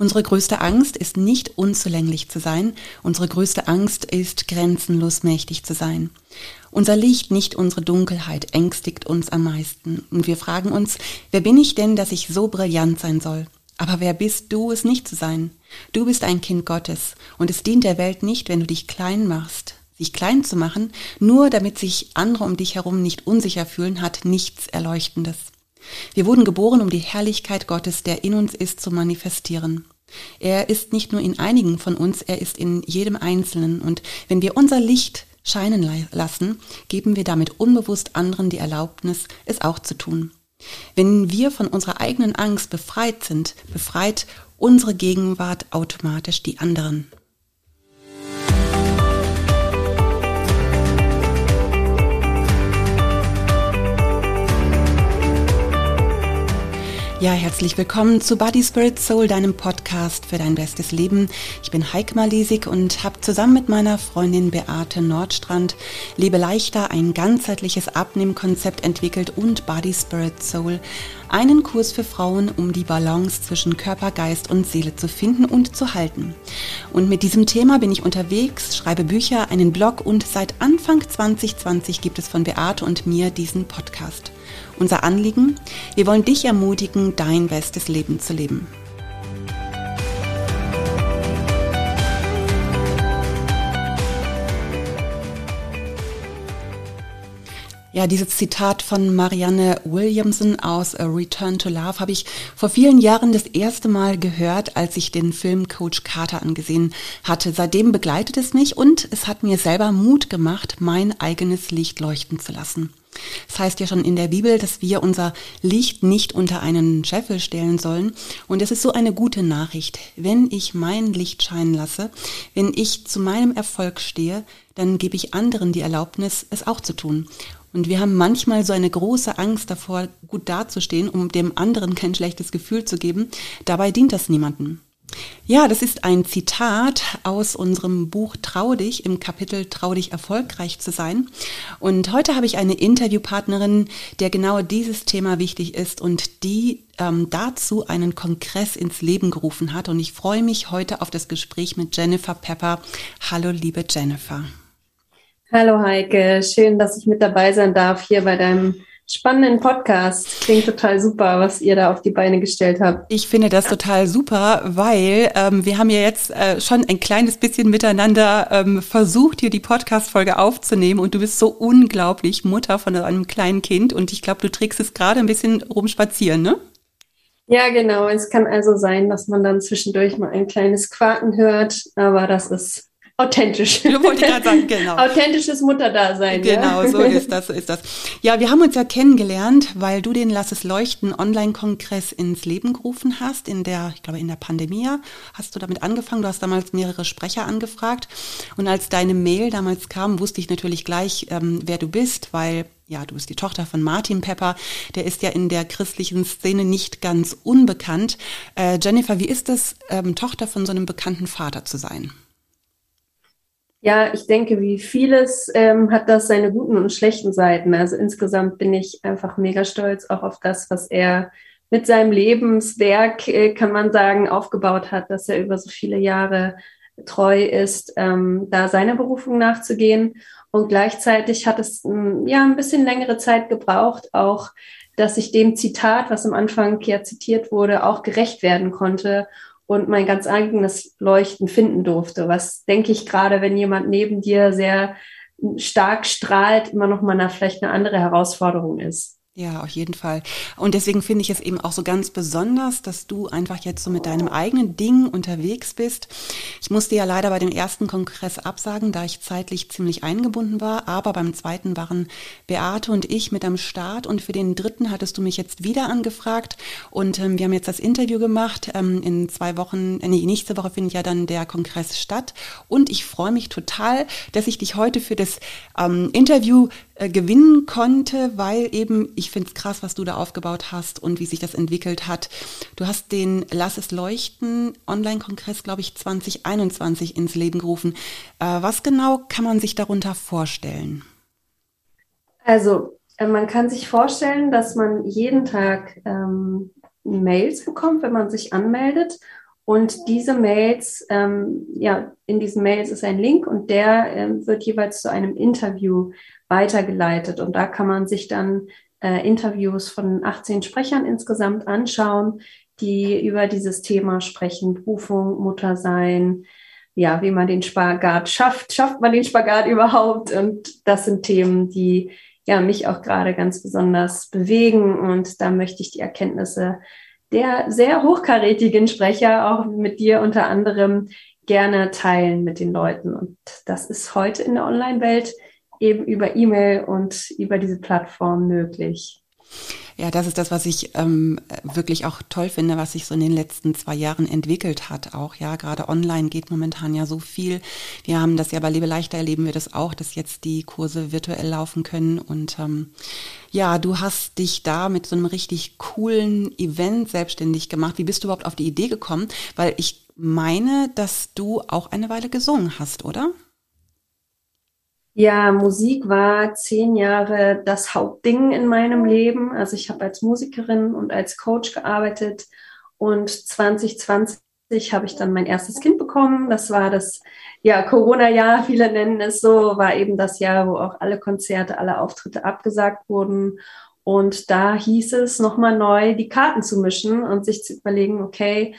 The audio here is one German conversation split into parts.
Unsere größte Angst ist nicht unzulänglich zu sein, unsere größte Angst ist grenzenlos mächtig zu sein. Unser Licht, nicht unsere Dunkelheit, ängstigt uns am meisten. Und wir fragen uns, wer bin ich denn, dass ich so brillant sein soll? Aber wer bist du, es nicht zu sein? Du bist ein Kind Gottes und es dient der Welt nicht, wenn du dich klein machst. Sich klein zu machen, nur damit sich andere um dich herum nicht unsicher fühlen, hat nichts Erleuchtendes. Wir wurden geboren, um die Herrlichkeit Gottes, der in uns ist, zu manifestieren. Er ist nicht nur in einigen von uns, er ist in jedem Einzelnen. Und wenn wir unser Licht scheinen lassen, geben wir damit unbewusst anderen die Erlaubnis, es auch zu tun. Wenn wir von unserer eigenen Angst befreit sind, befreit unsere Gegenwart automatisch die anderen. Ja, herzlich willkommen zu Body Spirit Soul, deinem Podcast für dein bestes Leben. Ich bin Heike Malisik und habe zusammen mit meiner Freundin Beate Nordstrand Lebe leichter ein ganzheitliches Abnehmkonzept entwickelt und Body Spirit Soul, einen Kurs für Frauen, um die Balance zwischen Körper, Geist und Seele zu finden und zu halten. Und mit diesem Thema bin ich unterwegs, schreibe Bücher, einen Blog und seit Anfang 2020 gibt es von Beate und mir diesen Podcast. Unser Anliegen? Wir wollen dich ermutigen, dein bestes Leben zu leben. Ja, dieses Zitat von Marianne Williamson aus A Return to Love habe ich vor vielen Jahren das erste Mal gehört, als ich den Film Coach Carter angesehen hatte. Seitdem begleitet es mich und es hat mir selber Mut gemacht, mein eigenes Licht leuchten zu lassen. Das heißt ja schon in der Bibel, dass wir unser Licht nicht unter einen Scheffel stellen sollen. Und es ist so eine gute Nachricht. Wenn ich mein Licht scheinen lasse, wenn ich zu meinem Erfolg stehe, dann gebe ich anderen die Erlaubnis, es auch zu tun. Und wir haben manchmal so eine große Angst davor, gut dazustehen, um dem anderen kein schlechtes Gefühl zu geben. Dabei dient das niemandem. Ja, das ist ein Zitat aus unserem Buch Trau dich im Kapitel Trau dich erfolgreich zu sein. Und heute habe ich eine Interviewpartnerin, der genau dieses Thema wichtig ist und die ähm, dazu einen Kongress ins Leben gerufen hat. Und ich freue mich heute auf das Gespräch mit Jennifer Pepper. Hallo, liebe Jennifer. Hallo Heike, schön, dass ich mit dabei sein darf hier bei deinem spannenden Podcast. Klingt total super, was ihr da auf die Beine gestellt habt. Ich finde das total super, weil ähm, wir haben ja jetzt äh, schon ein kleines bisschen miteinander ähm, versucht, hier die Podcast-Folge aufzunehmen und du bist so unglaublich Mutter von einem kleinen Kind und ich glaube, du trägst es gerade ein bisschen rumspazieren, ne? Ja, genau. Es kann also sein, dass man dann zwischendurch mal ein kleines Quaken hört, aber das ist Authentisch. Wollte ich gerade sagen, genau. Authentisches Mutterdasein. Genau, ja. so ist das, so ist das. Ja, wir haben uns ja kennengelernt, weil du den Lass es leuchten Online-Kongress ins Leben gerufen hast, in der, ich glaube, in der Pandemie hast du damit angefangen. Du hast damals mehrere Sprecher angefragt. Und als deine Mail damals kam, wusste ich natürlich gleich, ähm, wer du bist, weil ja, du bist die Tochter von Martin Pepper, der ist ja in der christlichen Szene nicht ganz unbekannt. Äh, Jennifer, wie ist es, ähm, Tochter von so einem bekannten Vater zu sein? Ja, ich denke, wie vieles ähm, hat das seine guten und schlechten Seiten. Also insgesamt bin ich einfach mega stolz auch auf das, was er mit seinem Lebenswerk, äh, kann man sagen, aufgebaut hat, dass er über so viele Jahre treu ist, ähm, da seiner Berufung nachzugehen. Und gleichzeitig hat es ähm, ja ein bisschen längere Zeit gebraucht, auch dass ich dem Zitat, was am Anfang ja zitiert wurde, auch gerecht werden konnte und mein ganz eigenes Leuchten finden durfte. Was denke ich gerade, wenn jemand neben dir sehr stark strahlt, immer noch mal eine, vielleicht eine andere Herausforderung ist. Ja, auf jeden Fall. Und deswegen finde ich es eben auch so ganz besonders, dass du einfach jetzt so mit deinem eigenen Ding unterwegs bist. Ich musste ja leider bei dem ersten Kongress absagen, da ich zeitlich ziemlich eingebunden war. Aber beim zweiten waren Beate und ich mit am Start. Und für den dritten hattest du mich jetzt wieder angefragt. Und ähm, wir haben jetzt das Interview gemacht. Ähm, in zwei Wochen, äh, nee, nächste Woche findet ja dann der Kongress statt. Und ich freue mich total, dass ich dich heute für das ähm, Interview äh, gewinnen konnte, weil eben, ich finde es krass, was du da aufgebaut hast und wie sich das entwickelt hat. Du hast den Lass es leuchten Online-Kongress, glaube ich, 2021 ins Leben gerufen. Äh, was genau kann man sich darunter vorstellen? Also, äh, man kann sich vorstellen, dass man jeden Tag ähm, Mails bekommt, wenn man sich anmeldet Und diese Mails, ähm, ja, in diesen Mails ist ein Link und der ähm, wird jeweils zu einem Interview weitergeleitet. Und da kann man sich dann äh, Interviews von 18 Sprechern insgesamt anschauen, die über dieses Thema sprechen, Berufung, Muttersein, ja, wie man den Spagat schafft, schafft man den Spagat überhaupt? Und das sind Themen, die ja mich auch gerade ganz besonders bewegen. Und da möchte ich die Erkenntnisse der sehr hochkarätigen Sprecher, auch mit dir unter anderem, gerne teilen mit den Leuten. Und das ist heute in der Online-Welt eben über E-Mail und über diese Plattform möglich. Ja, das ist das, was ich ähm, wirklich auch toll finde, was sich so in den letzten zwei Jahren entwickelt hat. Auch ja, gerade online geht momentan ja so viel. Wir haben das ja bei Lebe leichter erleben wir das auch, dass jetzt die Kurse virtuell laufen können. Und ähm, ja, du hast dich da mit so einem richtig coolen Event selbstständig gemacht. Wie bist du überhaupt auf die Idee gekommen? Weil ich meine, dass du auch eine Weile gesungen hast, oder? Ja, Musik war zehn Jahre das Hauptding in meinem Leben. Also ich habe als Musikerin und als Coach gearbeitet und 2020 habe ich dann mein erstes Kind bekommen. Das war das ja, Corona-Jahr, viele nennen es so, war eben das Jahr, wo auch alle Konzerte, alle Auftritte abgesagt wurden. Und da hieß es nochmal neu, die Karten zu mischen und sich zu überlegen, okay,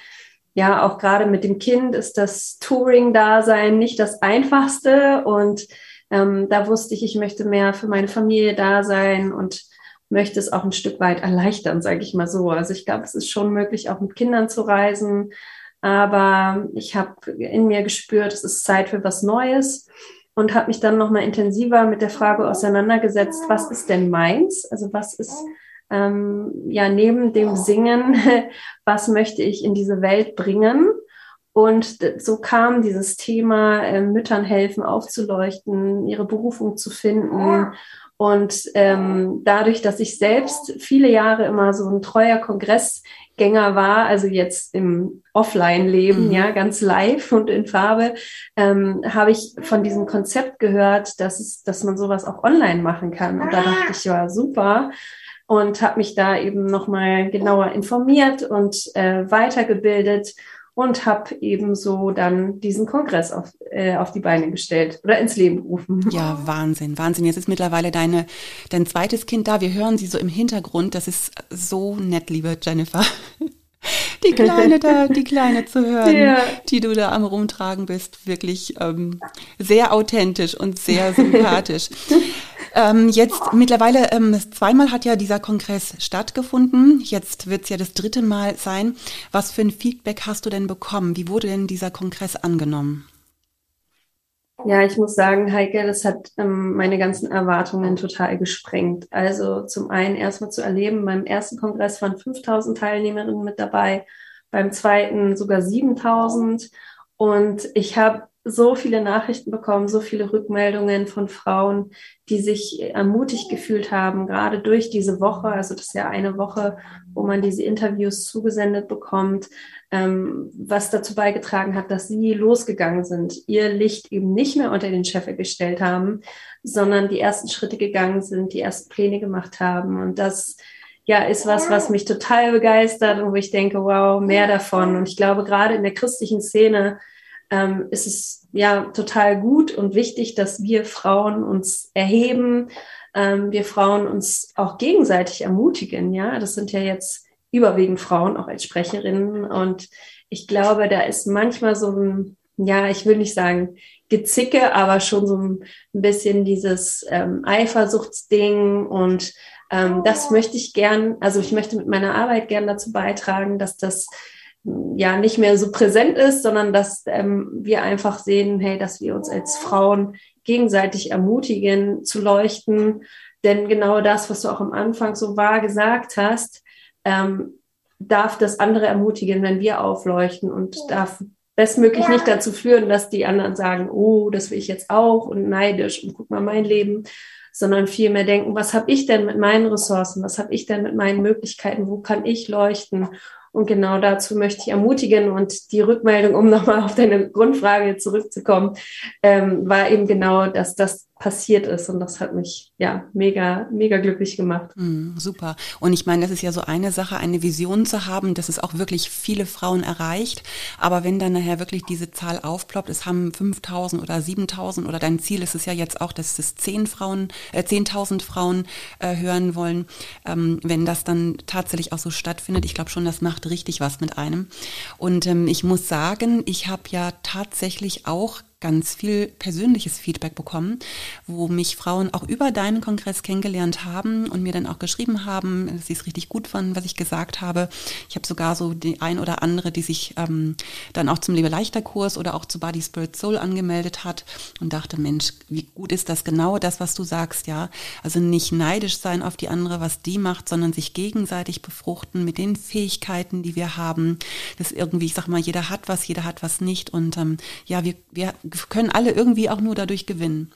ja, auch gerade mit dem Kind ist das Touring-Dasein nicht das einfachste und ähm, da wusste ich, ich möchte mehr für meine Familie da sein und möchte es auch ein Stück weit erleichtern, sage ich mal so. Also ich glaube, es ist schon möglich, auch mit Kindern zu reisen. Aber ich habe in mir gespürt, es ist Zeit für was Neues und habe mich dann nochmal intensiver mit der Frage auseinandergesetzt, was ist denn meins? Also was ist ähm, ja neben dem Singen, was möchte ich in diese Welt bringen? Und so kam dieses Thema, äh, Müttern helfen aufzuleuchten, ihre Berufung zu finden. Und ähm, dadurch, dass ich selbst viele Jahre immer so ein treuer Kongressgänger war, also jetzt im Offline-Leben, mhm. ja, ganz live und in Farbe, ähm, habe ich von diesem Konzept gehört, dass, es, dass man sowas auch online machen kann. Und da dachte ich, ja, super und habe mich da eben nochmal genauer informiert und äh, weitergebildet und habe ebenso dann diesen Kongress auf, äh, auf die Beine gestellt oder ins Leben gerufen. Ja, Wahnsinn, Wahnsinn. Jetzt ist mittlerweile deine, dein zweites Kind da. Wir hören sie so im Hintergrund. Das ist so nett, liebe Jennifer. Die Kleine da, die Kleine zu hören, ja. die du da am Rumtragen bist, wirklich ähm, sehr authentisch und sehr sympathisch. Ähm, jetzt mittlerweile ähm, zweimal hat ja dieser Kongress stattgefunden. Jetzt wird es ja das dritte Mal sein. Was für ein Feedback hast du denn bekommen? Wie wurde denn dieser Kongress angenommen? Ja, ich muss sagen, Heike, das hat ähm, meine ganzen Erwartungen total gesprengt. Also zum einen erstmal zu erleben, beim ersten Kongress waren 5000 Teilnehmerinnen mit dabei, beim zweiten sogar 7000. Und ich habe so viele Nachrichten bekommen, so viele Rückmeldungen von Frauen, die sich ermutigt gefühlt haben, gerade durch diese Woche. Also das ist ja eine Woche, wo man diese Interviews zugesendet bekommt, ähm, was dazu beigetragen hat, dass sie losgegangen sind, ihr Licht eben nicht mehr unter den Scheffel gestellt haben, sondern die ersten Schritte gegangen sind, die ersten Pläne gemacht haben. Und das ja, ist was, was mich total begeistert und wo ich denke, wow, mehr davon. Und ich glaube, gerade in der christlichen Szene ähm, ist es ja total gut und wichtig, dass wir Frauen uns erheben, ähm, wir Frauen uns auch gegenseitig ermutigen. Ja, das sind ja jetzt überwiegend Frauen auch als Sprecherinnen und ich glaube, da ist manchmal so ein, ja, ich will nicht sagen Gezicke, aber schon so ein bisschen dieses ähm, Eifersuchtsding und ähm, das möchte ich gern, also ich möchte mit meiner Arbeit gern dazu beitragen, dass das ja nicht mehr so präsent ist, sondern dass ähm, wir einfach sehen, hey, dass wir uns als Frauen gegenseitig ermutigen zu leuchten. Denn genau das, was du auch am Anfang so wahr gesagt hast, ähm, darf das andere ermutigen, wenn wir aufleuchten und darf bestmöglich nicht dazu führen, dass die anderen sagen, oh, das will ich jetzt auch und neidisch und guck mal mein Leben, sondern vielmehr denken, was habe ich denn mit meinen Ressourcen, was habe ich denn mit meinen Möglichkeiten, wo kann ich leuchten und genau dazu möchte ich ermutigen. Und die Rückmeldung, um nochmal auf deine Grundfrage zurückzukommen, ähm, war eben genau, dass das passiert ist. Und das hat mich ja mega, mega glücklich gemacht. Mm, super. Und ich meine, das ist ja so eine Sache, eine Vision zu haben, dass es auch wirklich viele Frauen erreicht. Aber wenn dann nachher wirklich diese Zahl aufploppt, es haben 5000 oder 7000 oder dein Ziel ist es ja jetzt auch, dass es 10 Frauen, äh, 10.000 Frauen äh, hören wollen. Ähm, wenn das dann tatsächlich auch so stattfindet, ich glaube schon, das macht richtig was mit einem. Und ähm, ich muss sagen, ich habe ja tatsächlich auch ganz viel persönliches Feedback bekommen, wo mich Frauen auch über deinen Kongress kennengelernt haben und mir dann auch geschrieben haben, dass sie es richtig gut fanden, was ich gesagt habe. Ich habe sogar so die ein oder andere, die sich ähm, dann auch zum Lebe leichter Kurs oder auch zu Body Spirit Soul angemeldet hat und dachte, Mensch, wie gut ist das genau das, was du sagst, ja? Also nicht neidisch sein auf die andere, was die macht, sondern sich gegenseitig befruchten mit den Fähigkeiten, die wir haben. Das irgendwie, ich sag mal, jeder hat was, jeder hat was nicht und ähm, ja, wir, wir können alle irgendwie auch nur dadurch gewinnen.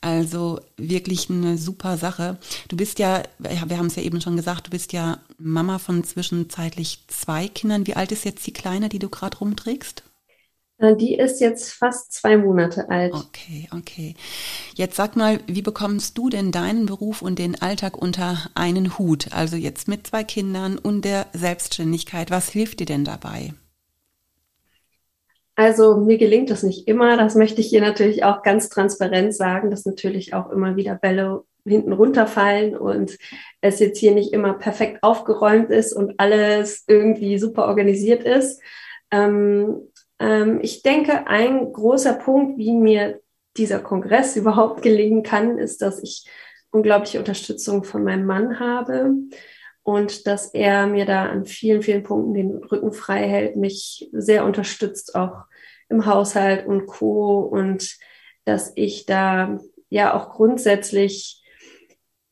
Also wirklich eine super Sache. Du bist ja, wir haben es ja eben schon gesagt, du bist ja Mama von zwischenzeitlich zwei Kindern. Wie alt ist jetzt die Kleine, die du gerade rumträgst? Äh, die ist jetzt fast zwei Monate alt. Okay, okay. Jetzt sag mal, wie bekommst du denn deinen Beruf und den Alltag unter einen Hut? Also jetzt mit zwei Kindern und der Selbstständigkeit. Was hilft dir denn dabei? Also mir gelingt das nicht immer. Das möchte ich hier natürlich auch ganz transparent sagen, dass natürlich auch immer wieder Bälle hinten runterfallen und es jetzt hier nicht immer perfekt aufgeräumt ist und alles irgendwie super organisiert ist. Ähm, ähm, ich denke, ein großer Punkt, wie mir dieser Kongress überhaupt gelingen kann, ist, dass ich unglaubliche Unterstützung von meinem Mann habe und dass er mir da an vielen, vielen Punkten den Rücken frei hält, mich sehr unterstützt, auch im Haushalt und Co. Und dass ich da ja auch grundsätzlich,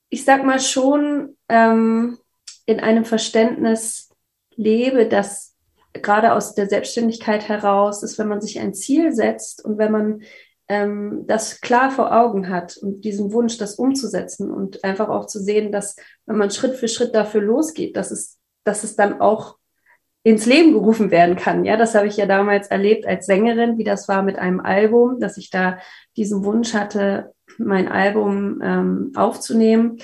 ich sag mal schon, ähm, in einem Verständnis lebe, dass gerade aus der Selbstständigkeit heraus ist, wenn man sich ein Ziel setzt und wenn man ähm, das klar vor Augen hat und diesen Wunsch, das umzusetzen und einfach auch zu sehen, dass wenn man Schritt für Schritt dafür losgeht, dass es, dass es dann auch ins Leben gerufen werden kann. Ja, das habe ich ja damals erlebt als Sängerin, wie das war mit einem Album, dass ich da diesen Wunsch hatte, mein Album ähm, aufzunehmen.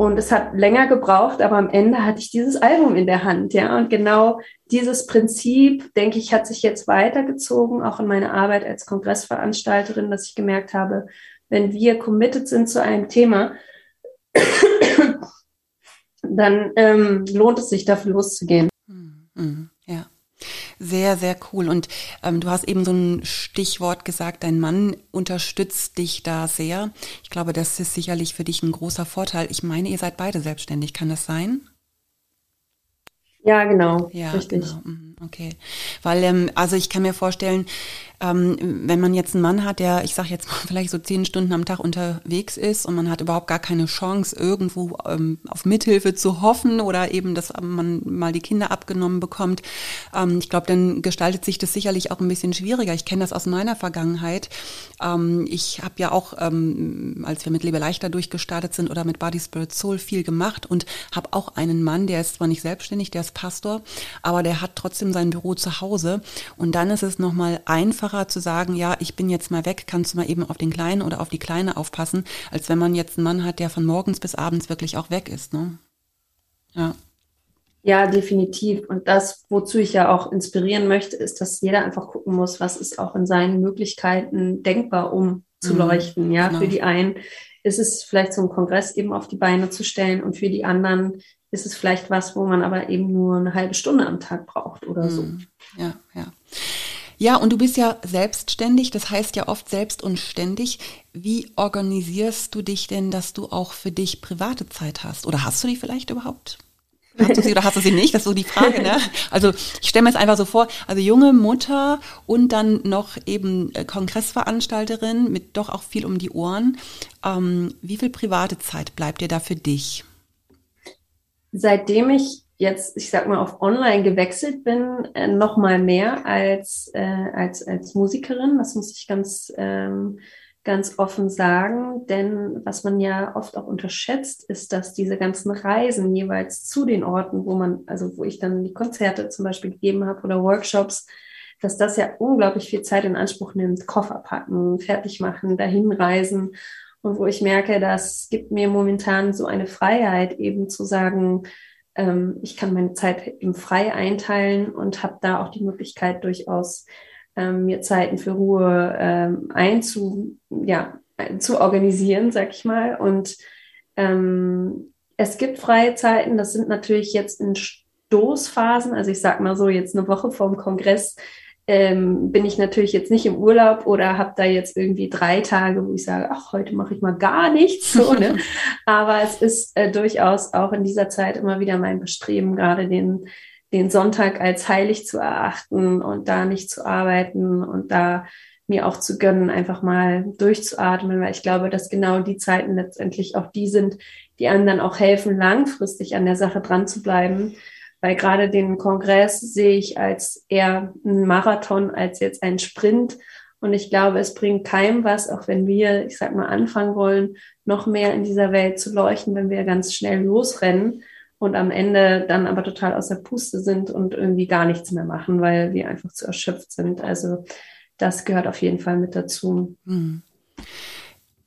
Und es hat länger gebraucht, aber am Ende hatte ich dieses Album in der Hand. Ja, und genau dieses Prinzip, denke ich, hat sich jetzt weitergezogen, auch in meine Arbeit als Kongressveranstalterin, dass ich gemerkt habe, wenn wir committed sind zu einem Thema, dann ähm, lohnt es sich, dafür loszugehen. Sehr, sehr cool. Und ähm, du hast eben so ein Stichwort gesagt, dein Mann unterstützt dich da sehr. Ich glaube, das ist sicherlich für dich ein großer Vorteil. Ich meine, ihr seid beide selbstständig, kann das sein? Ja, genau. Ja, richtig. Genau. Mhm, okay. Weil, ähm, also ich kann mir vorstellen, ähm, wenn man jetzt einen Mann hat, der, ich sage jetzt mal, vielleicht so zehn Stunden am Tag unterwegs ist und man hat überhaupt gar keine Chance, irgendwo ähm, auf Mithilfe zu hoffen oder eben, dass man mal die Kinder abgenommen bekommt, ähm, ich glaube, dann gestaltet sich das sicherlich auch ein bisschen schwieriger. Ich kenne das aus meiner Vergangenheit. Ähm, ich habe ja auch, ähm, als wir mit Lebe leichter durchgestartet sind oder mit Body Spirit Soul viel gemacht und habe auch einen Mann, der ist zwar nicht selbstständig, der ist Pastor, aber der hat trotzdem sein Büro zu Hause und dann ist es nochmal einfach, einfacher zu sagen, ja, ich bin jetzt mal weg, kannst du mal eben auf den Kleinen oder auf die Kleine aufpassen, als wenn man jetzt einen Mann hat, der von morgens bis abends wirklich auch weg ist. Ne? Ja. Ja, definitiv. Und das, wozu ich ja auch inspirieren möchte, ist, dass jeder einfach gucken muss, was ist auch in seinen Möglichkeiten denkbar, um zu mhm, leuchten. Ja, genau. für die einen ist es vielleicht so ein Kongress eben auf die Beine zu stellen und für die anderen ist es vielleicht was, wo man aber eben nur eine halbe Stunde am Tag braucht oder mhm. so. Ja, ja. Ja, und du bist ja selbstständig, das heißt ja oft selbst und ständig. Wie organisierst du dich denn, dass du auch für dich private Zeit hast? Oder hast du die vielleicht überhaupt? Hast du sie oder hast du sie nicht? Das ist so die Frage, ne? Also ich stelle mir jetzt einfach so vor, also junge Mutter und dann noch eben äh, Kongressveranstalterin mit doch auch viel um die Ohren. Ähm, wie viel private Zeit bleibt dir da für dich? Seitdem ich jetzt, ich sag mal, auf Online gewechselt bin, äh, noch mal mehr als, äh, als, als Musikerin. Das muss ich ganz, ähm, ganz offen sagen. Denn was man ja oft auch unterschätzt, ist, dass diese ganzen Reisen jeweils zu den Orten, wo man, also wo ich dann die Konzerte zum Beispiel gegeben habe oder Workshops, dass das ja unglaublich viel Zeit in Anspruch nimmt. Koffer packen, fertig machen, dahin reisen. und wo ich merke, das gibt mir momentan so eine Freiheit, eben zu sagen, ähm, ich kann meine Zeit eben frei einteilen und habe da auch die Möglichkeit durchaus ähm, mir Zeiten für Ruhe ähm, einzu, ja, zu organisieren, sag ich mal. Und ähm, es gibt freie Zeiten, das sind natürlich jetzt in Stoßphasen, also ich sag mal so, jetzt eine Woche vorm Kongress ähm, bin ich natürlich jetzt nicht im Urlaub oder habe da jetzt irgendwie drei Tage, wo ich sage, ach, heute mache ich mal gar nichts. So, ne? Aber es ist äh, durchaus auch in dieser Zeit immer wieder mein Bestreben, gerade den, den Sonntag als heilig zu erachten und da nicht zu arbeiten und da mir auch zu gönnen, einfach mal durchzuatmen, weil ich glaube, dass genau die Zeiten letztendlich auch die sind, die einem dann auch helfen, langfristig an der Sache dran zu bleiben weil gerade den Kongress sehe ich als eher einen Marathon als jetzt ein Sprint. Und ich glaube, es bringt keinem was, auch wenn wir, ich sag mal, anfangen wollen, noch mehr in dieser Welt zu leuchten, wenn wir ganz schnell losrennen und am Ende dann aber total aus der Puste sind und irgendwie gar nichts mehr machen, weil wir einfach zu erschöpft sind. Also das gehört auf jeden Fall mit dazu. Mhm.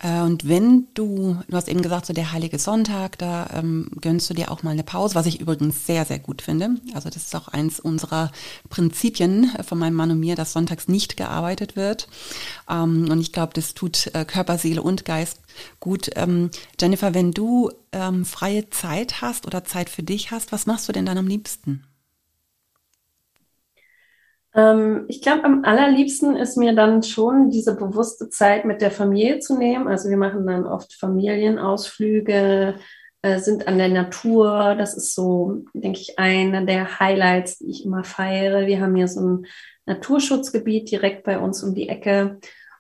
Äh, und wenn du, du hast eben gesagt, so der Heilige Sonntag, da ähm, gönnst du dir auch mal eine Pause, was ich übrigens sehr, sehr gut finde. Also das ist auch eins unserer Prinzipien von meinem Mann und mir, dass sonntags nicht gearbeitet wird. Ähm, und ich glaube, das tut äh, Körper, Seele und Geist gut. Ähm, Jennifer, wenn du ähm, freie Zeit hast oder Zeit für dich hast, was machst du denn dann am liebsten? Ähm, ich glaube, am allerliebsten ist mir dann schon diese bewusste Zeit mit der Familie zu nehmen. Also wir machen dann oft Familienausflüge, äh, sind an der Natur. Das ist so, denke ich, einer der Highlights, die ich immer feiere. Wir haben hier so ein Naturschutzgebiet direkt bei uns um die Ecke.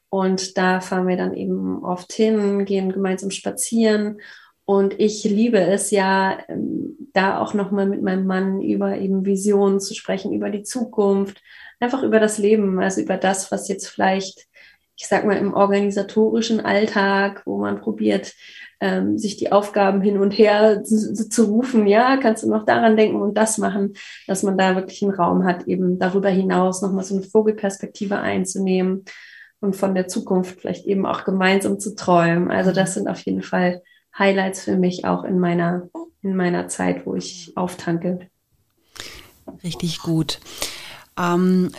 Und da fahren wir dann eben oft hin, gehen gemeinsam spazieren. Und ich liebe es ja, ähm, da auch nochmal mit meinem Mann über eben Visionen zu sprechen, über die Zukunft, einfach über das Leben, also über das, was jetzt vielleicht, ich sag mal, im organisatorischen Alltag, wo man probiert, ähm, sich die Aufgaben hin und her zu, zu, rufen, ja, kannst du noch daran denken und das machen, dass man da wirklich einen Raum hat, eben darüber hinaus nochmal so eine Vogelperspektive einzunehmen und von der Zukunft vielleicht eben auch gemeinsam zu träumen. Also das sind auf jeden Fall Highlights für mich auch in meiner, in meiner Zeit, wo ich auftanke. Richtig gut. Ähm,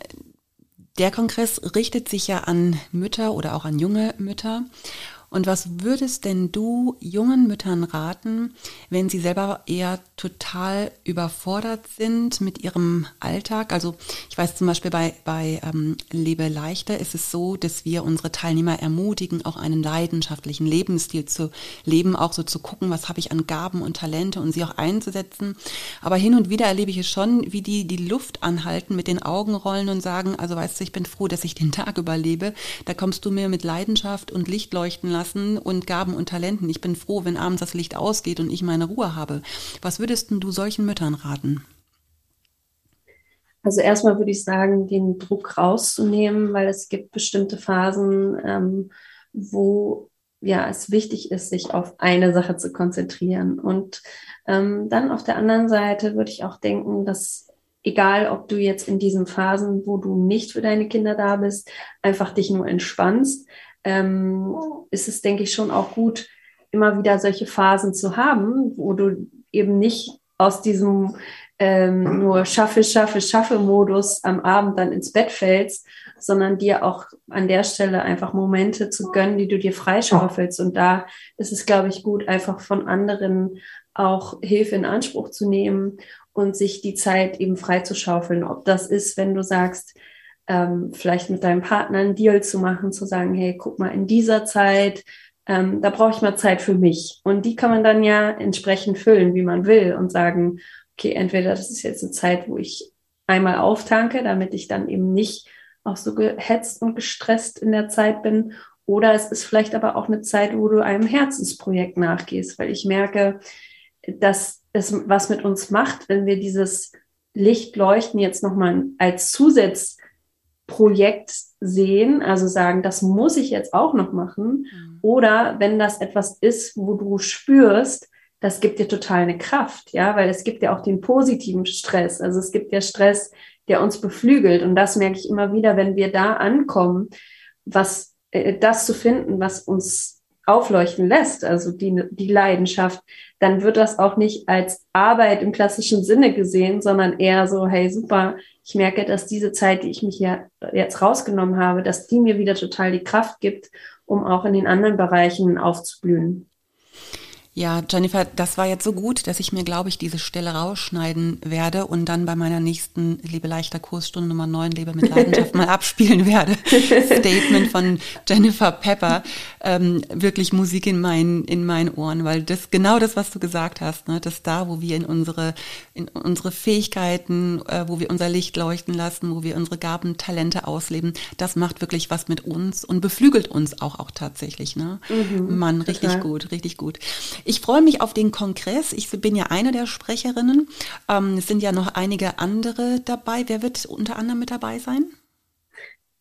der Kongress richtet sich ja an Mütter oder auch an junge Mütter. Und was würdest denn du jungen Müttern raten, wenn sie selber eher total überfordert sind mit ihrem Alltag? Also ich weiß zum Beispiel bei, bei ähm, Lebe leichter ist es so, dass wir unsere Teilnehmer ermutigen, auch einen leidenschaftlichen Lebensstil zu leben, auch so zu gucken, was habe ich an Gaben und Talente und sie auch einzusetzen. Aber hin und wieder erlebe ich es schon, wie die die Luft anhalten, mit den Augen rollen und sagen, also weißt du, ich bin froh, dass ich den Tag überlebe. Da kommst du mir mit Leidenschaft und Licht leuchten lassen lassen und Gaben und Talenten. Ich bin froh, wenn abends das Licht ausgeht und ich meine Ruhe habe. Was würdest du solchen Müttern raten? Also erstmal würde ich sagen, den Druck rauszunehmen, weil es gibt bestimmte Phasen, ähm, wo ja es wichtig ist, sich auf eine Sache zu konzentrieren. Und ähm, dann auf der anderen Seite würde ich auch denken, dass egal, ob du jetzt in diesen Phasen, wo du nicht für deine Kinder da bist, einfach dich nur entspannst, ähm, ist es, denke ich, schon auch gut, immer wieder solche Phasen zu haben, wo du eben nicht aus diesem ähm, nur schaffe, schaffe, schaffe Modus am Abend dann ins Bett fällst, sondern dir auch an der Stelle einfach Momente zu gönnen, die du dir freischaufelst. Und da ist es, glaube ich, gut, einfach von anderen auch Hilfe in Anspruch zu nehmen und sich die Zeit eben freizuschaufeln. Ob das ist, wenn du sagst, ähm, vielleicht mit deinem Partner einen Deal zu machen, zu sagen, hey, guck mal, in dieser Zeit, ähm, da brauche ich mal Zeit für mich. Und die kann man dann ja entsprechend füllen, wie man will und sagen, okay, entweder das ist jetzt eine Zeit, wo ich einmal auftanke, damit ich dann eben nicht auch so gehetzt und gestresst in der Zeit bin. Oder es ist vielleicht aber auch eine Zeit, wo du einem Herzensprojekt nachgehst, weil ich merke, dass es was mit uns macht, wenn wir dieses Lichtleuchten jetzt nochmal als Zusatz Projekt sehen, also sagen, das muss ich jetzt auch noch machen. Mhm. Oder wenn das etwas ist, wo du spürst, das gibt dir total eine Kraft, ja, weil es gibt ja auch den positiven Stress. Also es gibt ja Stress, der uns beflügelt. Und das merke ich immer wieder, wenn wir da ankommen, was äh, das zu finden, was uns aufleuchten lässt, also die, die Leidenschaft, dann wird das auch nicht als Arbeit im klassischen Sinne gesehen, sondern eher so, hey, super, ich merke, dass diese Zeit, die ich mich hier jetzt rausgenommen habe, dass die mir wieder total die Kraft gibt, um auch in den anderen Bereichen aufzublühen. Ja, Jennifer, das war jetzt so gut, dass ich mir, glaube ich, diese Stelle rausschneiden werde und dann bei meiner nächsten Lebe leichter Kursstunde Nummer 9 Lebe mit Leidenschaft mal abspielen werde. Statement von Jennifer Pepper. Ähm, wirklich Musik in meinen, in meinen Ohren, weil das genau das, was du gesagt hast, ne, dass da, wo wir in unsere, in unsere Fähigkeiten, äh, wo wir unser Licht leuchten lassen, wo wir unsere Gaben, Talente ausleben, das macht wirklich was mit uns und beflügelt uns auch, auch tatsächlich. Ne? Mhm, Mann, richtig total. gut, richtig gut. Ich freue mich auf den Kongress. Ich bin ja eine der Sprecherinnen. Ähm, es sind ja noch einige andere dabei. Wer wird unter anderem mit dabei sein?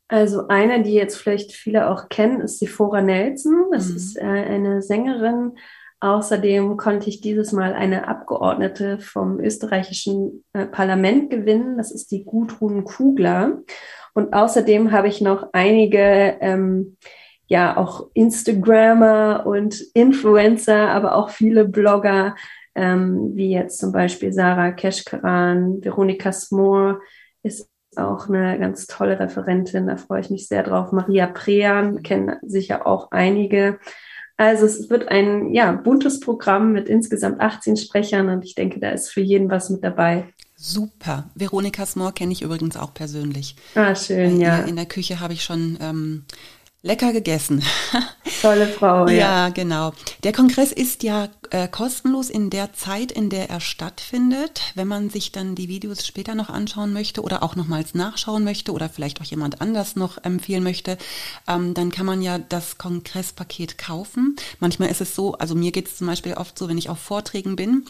Also eine, die jetzt vielleicht viele auch kennen, ist Fora Nelson. Das mhm. ist äh, eine Sängerin. Außerdem konnte ich dieses Mal eine Abgeordnete vom österreichischen äh, Parlament gewinnen. Das ist die Gudrun Kugler. Und außerdem habe ich noch einige ähm, ja auch Instagrammer und Influencer, aber auch viele Blogger, ähm, wie jetzt zum Beispiel Sarah Keschkeran, Veronika Smore ist auch eine ganz tolle Referentin, da freue ich mich sehr drauf. Maria Prean kennen sicher auch einige. Also es wird ein ja, buntes Programm mit insgesamt 18 Sprechern und ich denke, da ist für jeden was mit dabei. Super. Veronika Smore kenne ich übrigens auch persönlich. Ah, schön, ja. In der Küche habe ich schon ähm, Lecker gegessen. Tolle Frau, ja. Ja, genau. Der Kongress ist ja äh, kostenlos in der Zeit, in der er stattfindet. Wenn man sich dann die Videos später noch anschauen möchte oder auch nochmals nachschauen möchte oder vielleicht auch jemand anders noch empfehlen möchte, ähm, dann kann man ja das Kongresspaket kaufen. Manchmal ist es so, also mir geht es zum Beispiel oft so, wenn ich auf Vorträgen bin,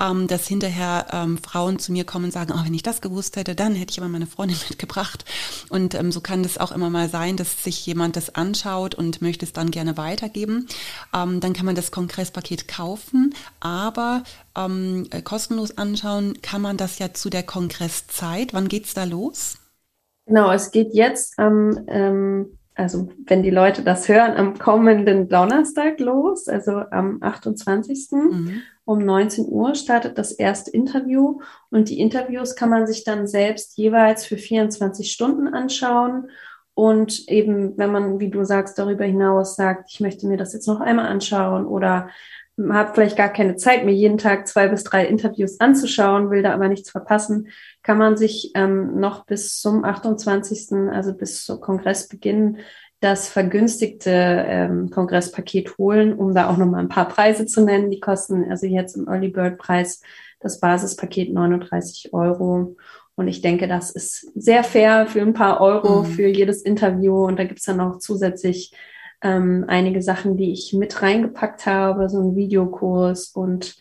ähm, dass hinterher ähm, Frauen zu mir kommen und sagen, oh, wenn ich das gewusst hätte, dann hätte ich aber meine Freundin mitgebracht. Und ähm, so kann das auch immer mal sein, dass sich jemand das anschaut und möchte es dann gerne weitergeben, ähm, dann kann man das Kongresspaket kaufen, aber ähm, äh, kostenlos anschauen kann man das ja zu der Kongresszeit. Wann geht es da los? Genau, es geht jetzt am, ähm, also wenn die Leute das hören, am kommenden Donnerstag los, also am 28. Mhm. Um 19 Uhr startet das erste Interview und die Interviews kann man sich dann selbst jeweils für 24 Stunden anschauen und eben, wenn man, wie du sagst, darüber hinaus sagt, ich möchte mir das jetzt noch einmal anschauen oder habe vielleicht gar keine Zeit, mir jeden Tag zwei bis drei Interviews anzuschauen, will da aber nichts verpassen, kann man sich ähm, noch bis zum 28., also bis zum Kongressbeginn, das vergünstigte ähm, Kongresspaket holen, um da auch nochmal ein paar Preise zu nennen. Die kosten also jetzt im Early Bird Preis das Basispaket 39 Euro. Und ich denke, das ist sehr fair für ein paar Euro mhm. für jedes Interview. Und da gibt's dann noch zusätzlich ähm, einige Sachen, die ich mit reingepackt habe, so ein Videokurs und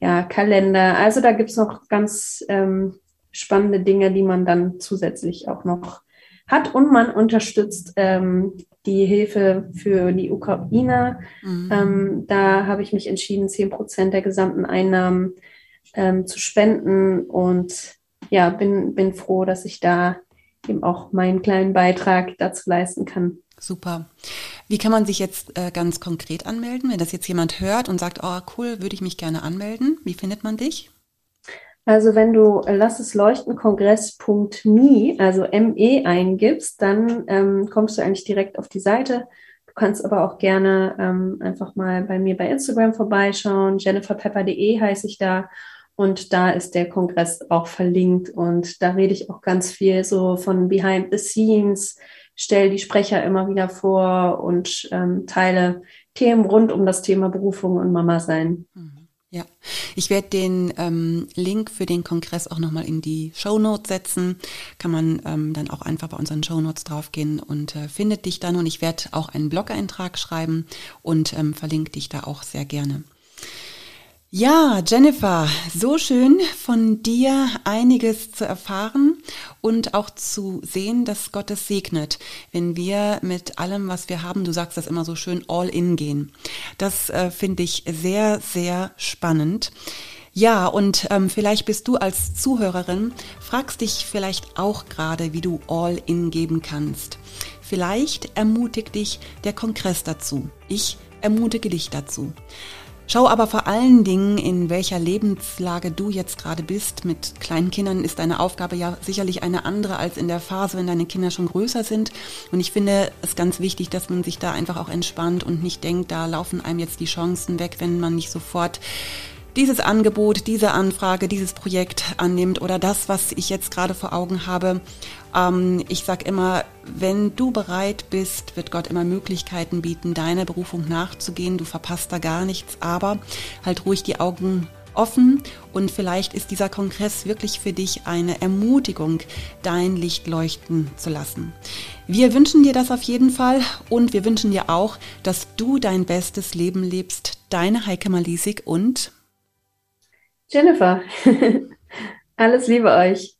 ja, Kalender. Also da gibt's noch ganz ähm, spannende Dinge, die man dann zusätzlich auch noch hat. Und man unterstützt ähm, die Hilfe für die Ukraine. Mhm. Ähm, da habe ich mich entschieden, zehn Prozent der gesamten Einnahmen ähm, zu spenden und ja, bin, bin froh, dass ich da eben auch meinen kleinen Beitrag dazu leisten kann. Super. Wie kann man sich jetzt äh, ganz konkret anmelden, wenn das jetzt jemand hört und sagt, oh cool, würde ich mich gerne anmelden? Wie findet man dich? Also wenn du Lass es leuchten Kongress.me, also ME eingibst, dann ähm, kommst du eigentlich direkt auf die Seite. Du kannst aber auch gerne ähm, einfach mal bei mir bei Instagram vorbeischauen. jenniferpepper.de heiße ich da. Und da ist der Kongress auch verlinkt und da rede ich auch ganz viel so von Behind the Scenes, stelle die Sprecher immer wieder vor und ähm, teile Themen rund um das Thema Berufung und Mama sein. Mhm. Ja, ich werde den ähm, Link für den Kongress auch nochmal in die Show Notes setzen. Kann man ähm, dann auch einfach bei unseren Show Notes draufgehen und äh, findet dich dann. Und ich werde auch einen Blog-Eintrag schreiben und ähm, verlinke dich da auch sehr gerne. Ja, Jennifer, so schön von dir einiges zu erfahren und auch zu sehen, dass Gott es segnet, wenn wir mit allem, was wir haben, du sagst das immer so schön, all in gehen. Das äh, finde ich sehr, sehr spannend. Ja, und ähm, vielleicht bist du als Zuhörerin, fragst dich vielleicht auch gerade, wie du all in geben kannst. Vielleicht ermutigt dich der Kongress dazu. Ich ermutige dich dazu. Schau aber vor allen Dingen, in welcher Lebenslage du jetzt gerade bist. Mit kleinen Kindern ist deine Aufgabe ja sicherlich eine andere als in der Phase, wenn deine Kinder schon größer sind. Und ich finde es ganz wichtig, dass man sich da einfach auch entspannt und nicht denkt, da laufen einem jetzt die Chancen weg, wenn man nicht sofort dieses Angebot, diese Anfrage, dieses Projekt annimmt oder das, was ich jetzt gerade vor Augen habe. Ähm, ich sage immer, wenn du bereit bist, wird Gott immer Möglichkeiten bieten, deiner Berufung nachzugehen. Du verpasst da gar nichts, aber halt ruhig die Augen offen und vielleicht ist dieser Kongress wirklich für dich eine Ermutigung, dein Licht leuchten zu lassen. Wir wünschen dir das auf jeden Fall und wir wünschen dir auch, dass du dein bestes Leben lebst. Deine Heike Malisik und Jennifer, alles Liebe euch.